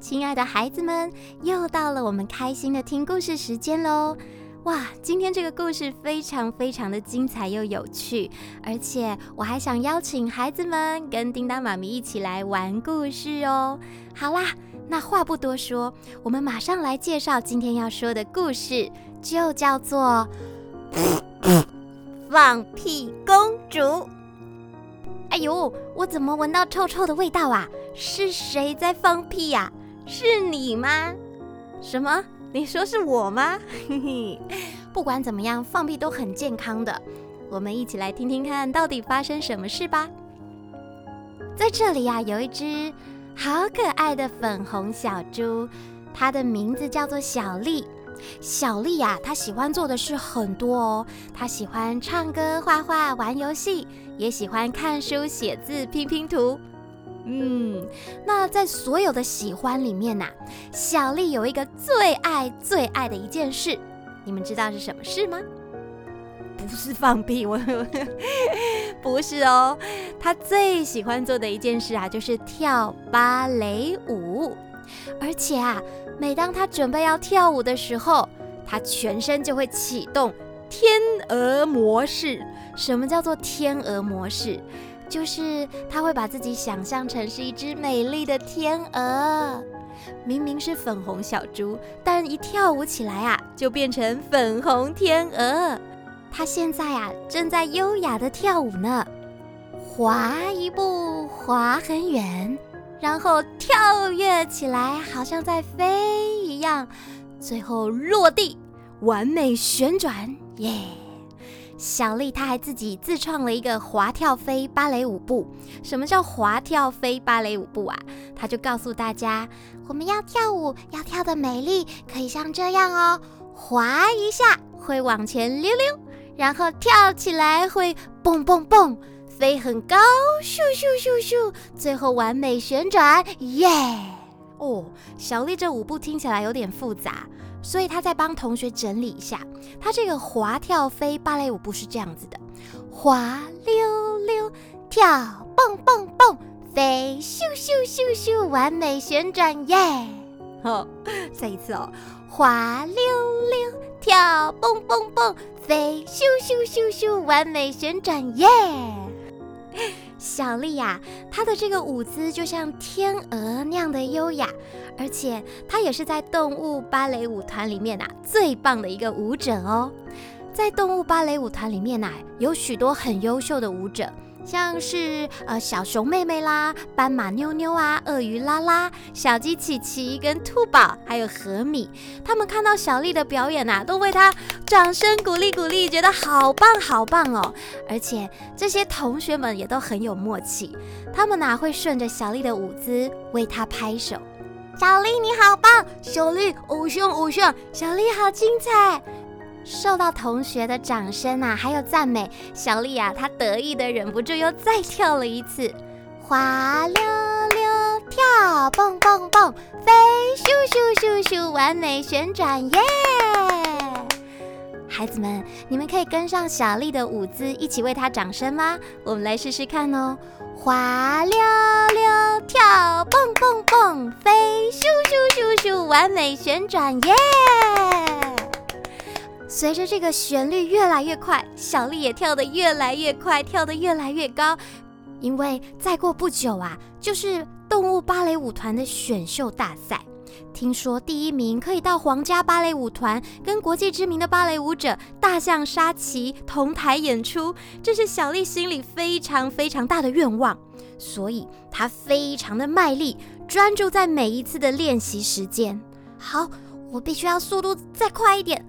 亲爱的孩子们，又到了我们开心的听故事时间喽！哇，今天这个故事非常非常的精彩又有趣，而且我还想邀请孩子们跟叮当妈咪一起来玩故事哦。好啦，那话不多说，我们马上来介绍今天要说的故事，就叫做《放屁公主》。哎呦，我怎么闻到臭臭的味道啊？是谁在放屁呀？是你吗？什么？你说是我吗？嘿嘿，不管怎么样，放屁都很健康的。我们一起来听听看，到底发生什么事吧。在这里呀，有一只好可爱的粉红小猪，它的名字叫做小丽。小丽呀，她喜欢做的事很多哦。她喜欢唱歌、画画、玩游戏，也喜欢看书、写字、拼拼图。嗯，那在所有的喜欢里面呐，小丽有一个最爱最爱的一件事，你们知道是什么事吗？不是放屁，我 不是哦。她最喜欢做的一件事啊，就是跳芭蕾舞，而且啊。每当她准备要跳舞的时候，她全身就会启动天鹅模式。什么叫做天鹅模式？就是他会把自己想象成是一只美丽的天鹅。明明是粉红小猪，但一跳舞起来啊，就变成粉红天鹅。他现在啊，正在优雅的跳舞呢，滑一步，滑很远。然后跳跃起来，好像在飞一样，最后落地，完美旋转，耶！小丽她还自己自创了一个滑跳飞芭蕾舞步。什么叫滑跳飞芭蕾舞步啊？她就告诉大家，我们要跳舞，要跳得美丽，可以像这样哦，滑一下会往前溜溜，然后跳起来会蹦蹦蹦。飞很高，咻咻咻咻，最后完美旋转，耶！哦，小丽这舞步听起来有点复杂，所以他再帮同学整理一下。他这个滑跳飞芭蕾舞步是这样子的：滑溜溜，跳蹦蹦蹦，飞咻咻咻咻，完美旋转，耶！好，再一次哦，滑溜溜，跳蹦蹦蹦，飞咻咻咻咻，完美旋转，耶！小丽呀，她的这个舞姿就像天鹅那样的优雅，而且她也是在动物芭蕾舞团里面啊最棒的一个舞者哦。在动物芭蕾舞团里面呐，有许多很优秀的舞者。像是呃小熊妹妹啦、斑马妞妞啊、鳄鱼拉拉、小鸡琪琪跟兔宝，还有禾米，他们看到小丽的表演呐、啊，都为她掌声鼓励鼓励，觉得好棒好棒哦！而且这些同学们也都很有默契，他们哪会顺着小丽的舞姿为她拍手。小丽你好棒，小丽偶像偶像，小丽好精彩。受到同学的掌声啊，还有赞美，小丽啊，她得意的忍不住又再跳了一次，滑溜溜跳，蹦蹦蹦，飞咻咻咻咻，完美旋转耶！孩子们，你们可以跟上小丽的舞姿，一起为她掌声吗？我们来试试看哦，滑溜溜跳，蹦蹦蹦，飞咻咻咻咻，完美旋转耶！随着这个旋律越来越快，小丽也跳得越来越快，跳得越来越高。因为再过不久啊，就是动物芭蕾舞团的选秀大赛。听说第一名可以到皇家芭蕾舞团跟国际知名的芭蕾舞者大象沙琪同台演出，这是小丽心里非常非常大的愿望。所以她非常的卖力，专注在每一次的练习时间。好，我必须要速度再快一点。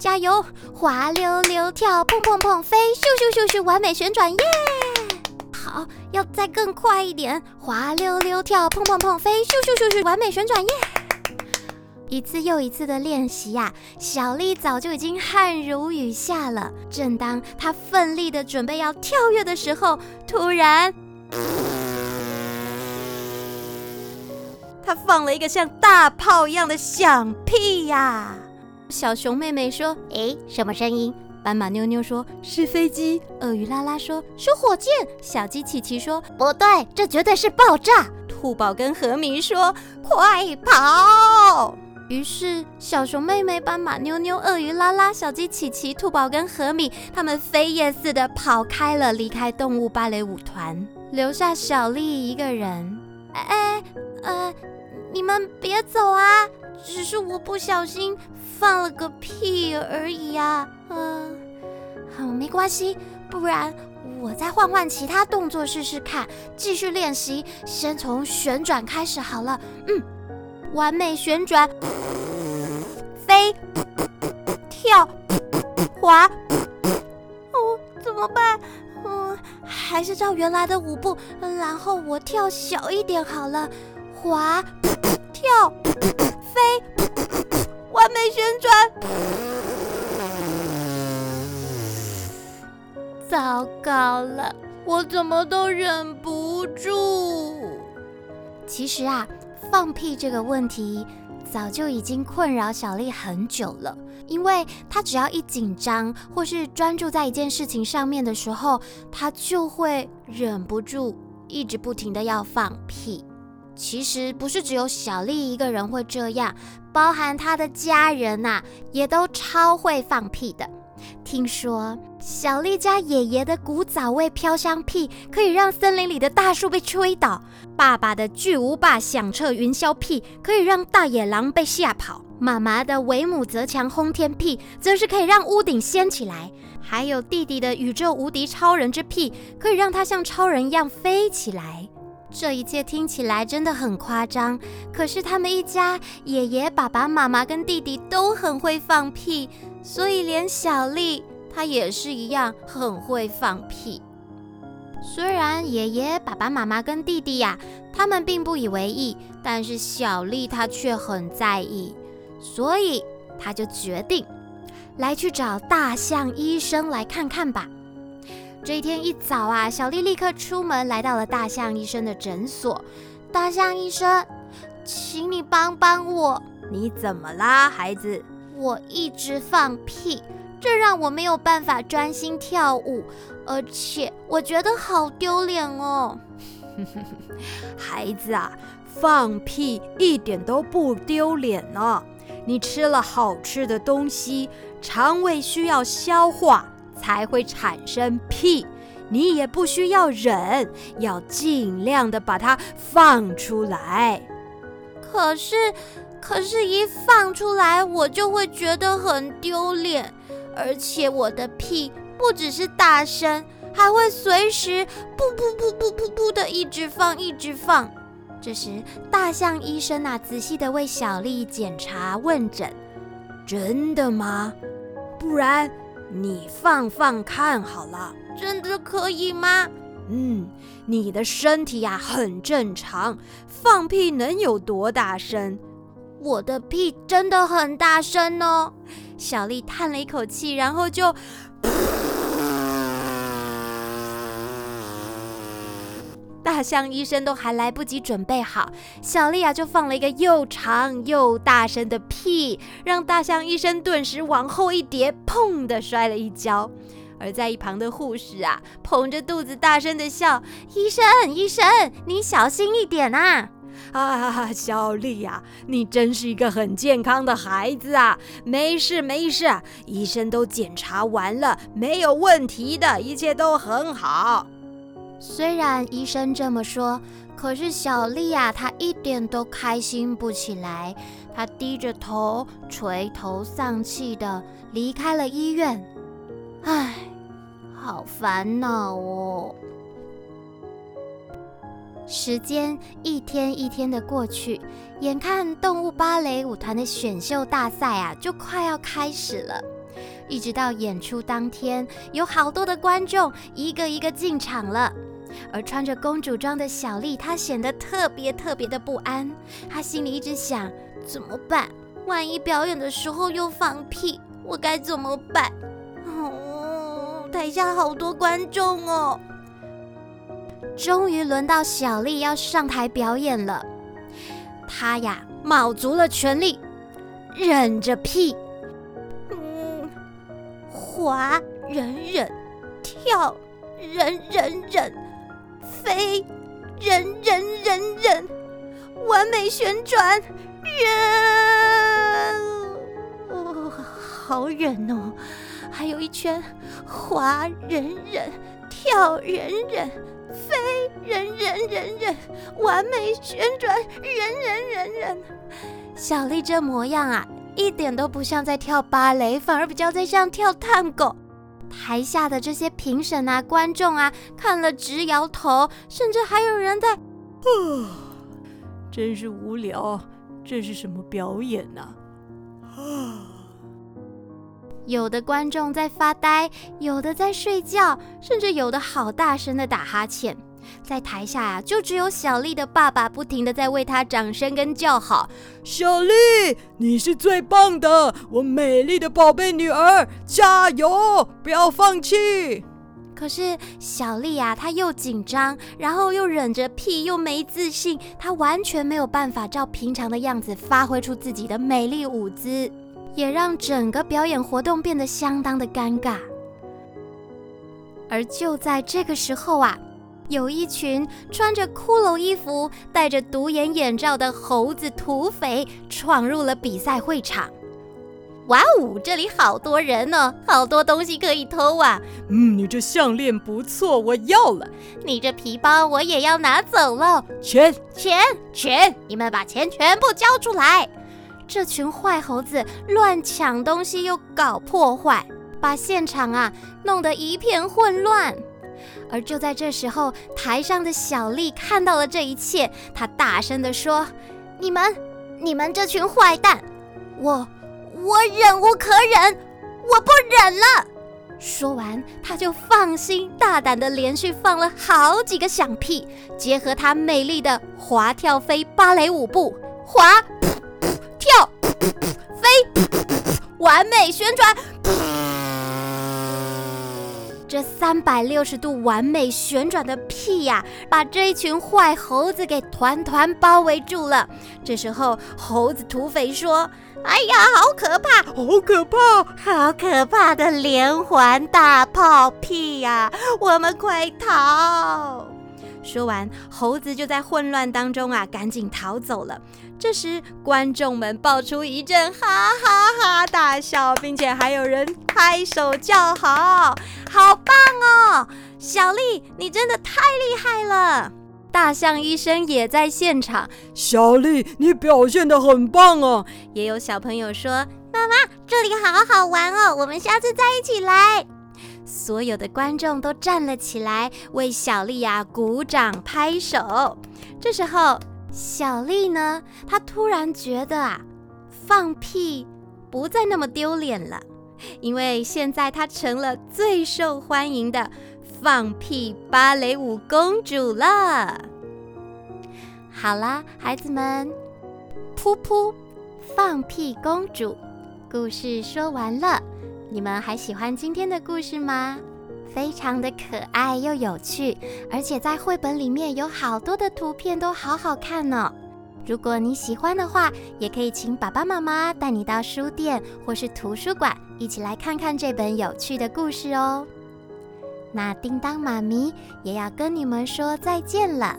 加油！滑溜溜跳，砰砰砰飞，咻咻咻咻，完美旋转耶！好，要再更快一点，滑溜溜跳，砰砰砰飞，咻咻咻咻，完美旋转耶！一次又一次的练习呀，小丽早就已经汗如雨下了。正当她奋力的准备要跳跃的时候，突然，她放了一个像大炮一样的响屁呀！小熊妹妹说：“诶，什么声音？”斑马妞妞说：“是飞机。”鳄鱼拉拉说：“是火箭。”小鸡琪琪说：“不对，这绝对是爆炸。”兔宝跟何米说：“快跑！”于是，小熊妹妹斑马妞妞、鳄鱼拉拉、小鸡琪琪、兔宝跟何米他们飞也似的跑开了，离开动物芭蕾舞团，留下小丽一个人。哎，呃，你们别走啊！只是我不小心放了个屁而已啊。嗯，好，没关系，不然我再换换其他动作试试看，继续练习。先从旋转开始好了。嗯，完美旋转。飞、跳、滑，哦，怎么办？嗯，还是照原来的舞步，然后我跳小一点好了。滑、跳、飞，完美旋转。糟糕了，我怎么都忍不住。其实啊，放屁这个问题。早就已经困扰小丽很久了，因为她只要一紧张或是专注在一件事情上面的时候，她就会忍不住一直不停的要放屁。其实不是只有小丽一个人会这样，包含她的家人呐，也都超会放屁的。听说小丽家爷爷的古早味飘香屁可以让森林里的大树被吹倒，爸爸的巨无霸响彻云霄屁可以让大野狼被吓跑，妈妈的为母则强轰天屁则是可以让屋顶掀起来，还有弟弟的宇宙无敌超人之屁可以让他像超人一样飞起来。这一切听起来真的很夸张，可是他们一家爷爷、爸爸妈妈跟弟弟都很会放屁。所以连小丽她也是一样很会放屁。虽然爷爷、爸爸妈妈跟弟弟呀，他们并不以为意，但是小丽她却很在意，所以她就决定来去找大象医生来看看吧。这一天一早啊，小丽立刻出门来到了大象医生的诊所。大象医生，请你帮帮我。你怎么啦，孩子？我一直放屁，这让我没有办法专心跳舞，而且我觉得好丢脸哦。孩子啊，放屁一点都不丢脸呢。你吃了好吃的东西，肠胃需要消化才会产生屁，你也不需要忍，要尽量的把它放出来。可是。可是，一放出来，我就会觉得很丢脸，而且我的屁不只是大声，还会随时噗噗噗噗噗噗的一直放，一直放。这时，大象医生啊，仔细的为小丽检查问诊。真的吗？不然你放放看好了。真的可以吗？嗯，你的身体呀，很正常，放屁能有多大声？我的屁真的很大声哦，小丽叹了一口气，然后就，大象医生都还来不及准备好，小丽啊就放了一个又长又大声的屁，让大象医生顿时往后一跌，砰的摔了一跤。而在一旁的护士啊，捧着肚子大声的笑：“医生，医生，你小心一点啊！”啊，小丽呀，你真是一个很健康的孩子啊！没事没事，医生都检查完了，没有问题的，一切都很好。虽然医生这么说，可是小丽呀，她一点都开心不起来。她低着头，垂头丧气的离开了医院。唉，好烦恼哦。时间一天一天的过去，眼看动物芭蕾舞团的选秀大赛啊，就快要开始了。一直到演出当天，有好多的观众一个一个进场了。而穿着公主装的小丽，她显得特别特别的不安。她心里一直想：怎么办？万一表演的时候又放屁，我该怎么办？哦，台下好多观众哦。终于轮到小丽要上台表演了，她呀，卯足了全力，忍着屁，嗯，滑，忍忍，跳，忍忍忍，飞，忍忍忍忍，完美旋转，忍，哦，好忍哦！还有一圈，滑忍忍，跳忍忍，飞忍忍忍忍，完美旋转，忍忍忍忍。小丽这模样啊，一点都不像在跳芭蕾，反而比较在像跳探戈。台下的这些评审啊、观众啊，看了直摇头，甚至还有人在，啊，真是无聊，这是什么表演呢？啊，有的观众在发呆，有的在睡觉，甚至有的好大声的打哈欠。在台下呀、啊，就只有小丽的爸爸不停的在为她掌声跟叫好。小丽，你是最棒的，我美丽的宝贝女儿，加油，不要放弃。可是小丽、啊，她又紧张，然后又忍着屁，又没自信，她完全没有办法照平常的样子发挥出自己的美丽舞姿，也让整个表演活动变得相当的尴尬。而就在这个时候啊。有一群穿着骷髅衣服、戴着独眼眼罩的猴子土匪闯入了比赛会场。哇哦，这里好多人呢，好多东西可以偷啊！嗯，你这项链不错，我要了。你这皮包我也要拿走了。钱钱钱！你们把钱全部交出来！这群坏猴子乱抢东西又搞破坏，把现场啊弄得一片混乱。而就在这时候，台上的小丽看到了这一切，她大声地说：“你们，你们这群坏蛋，我，我忍无可忍，我不忍了。”说完，她就放心大胆地连续放了好几个响屁，结合她美丽的滑跳飞芭蕾舞步，滑，跳，飞，完美旋转。这三百六十度完美旋转的屁呀，把这一群坏猴子给团团包围住了。这时候，猴子土匪说：“哎呀，好可怕，好可怕，好可怕的连环大炮屁呀！我们快逃！”说完，猴子就在混乱当中啊，赶紧逃走了。这时，观众们爆出一阵哈哈哈大笑，并且还有人拍手叫好，好棒哦！小丽，你真的太厉害了！大象医生也在现场，小丽，你表现得很棒哦！也有小朋友说：“妈妈，这里好好玩哦，我们下次再一起来。”所有的观众都站了起来，为小丽呀鼓掌拍手。这时候。小丽呢，她突然觉得啊，放屁不再那么丢脸了，因为现在她成了最受欢迎的放屁芭蕾舞公主了。好啦，孩子们，噗噗，放屁公主，故事说完了，你们还喜欢今天的故事吗？非常的可爱又有趣，而且在绘本里面有好多的图片都好好看呢。如果你喜欢的话，也可以请爸爸妈妈带你到书店或是图书馆，一起来看看这本有趣的故事哦。那叮当妈咪也要跟你们说再见了，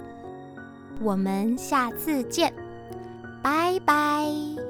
我们下次见，拜拜。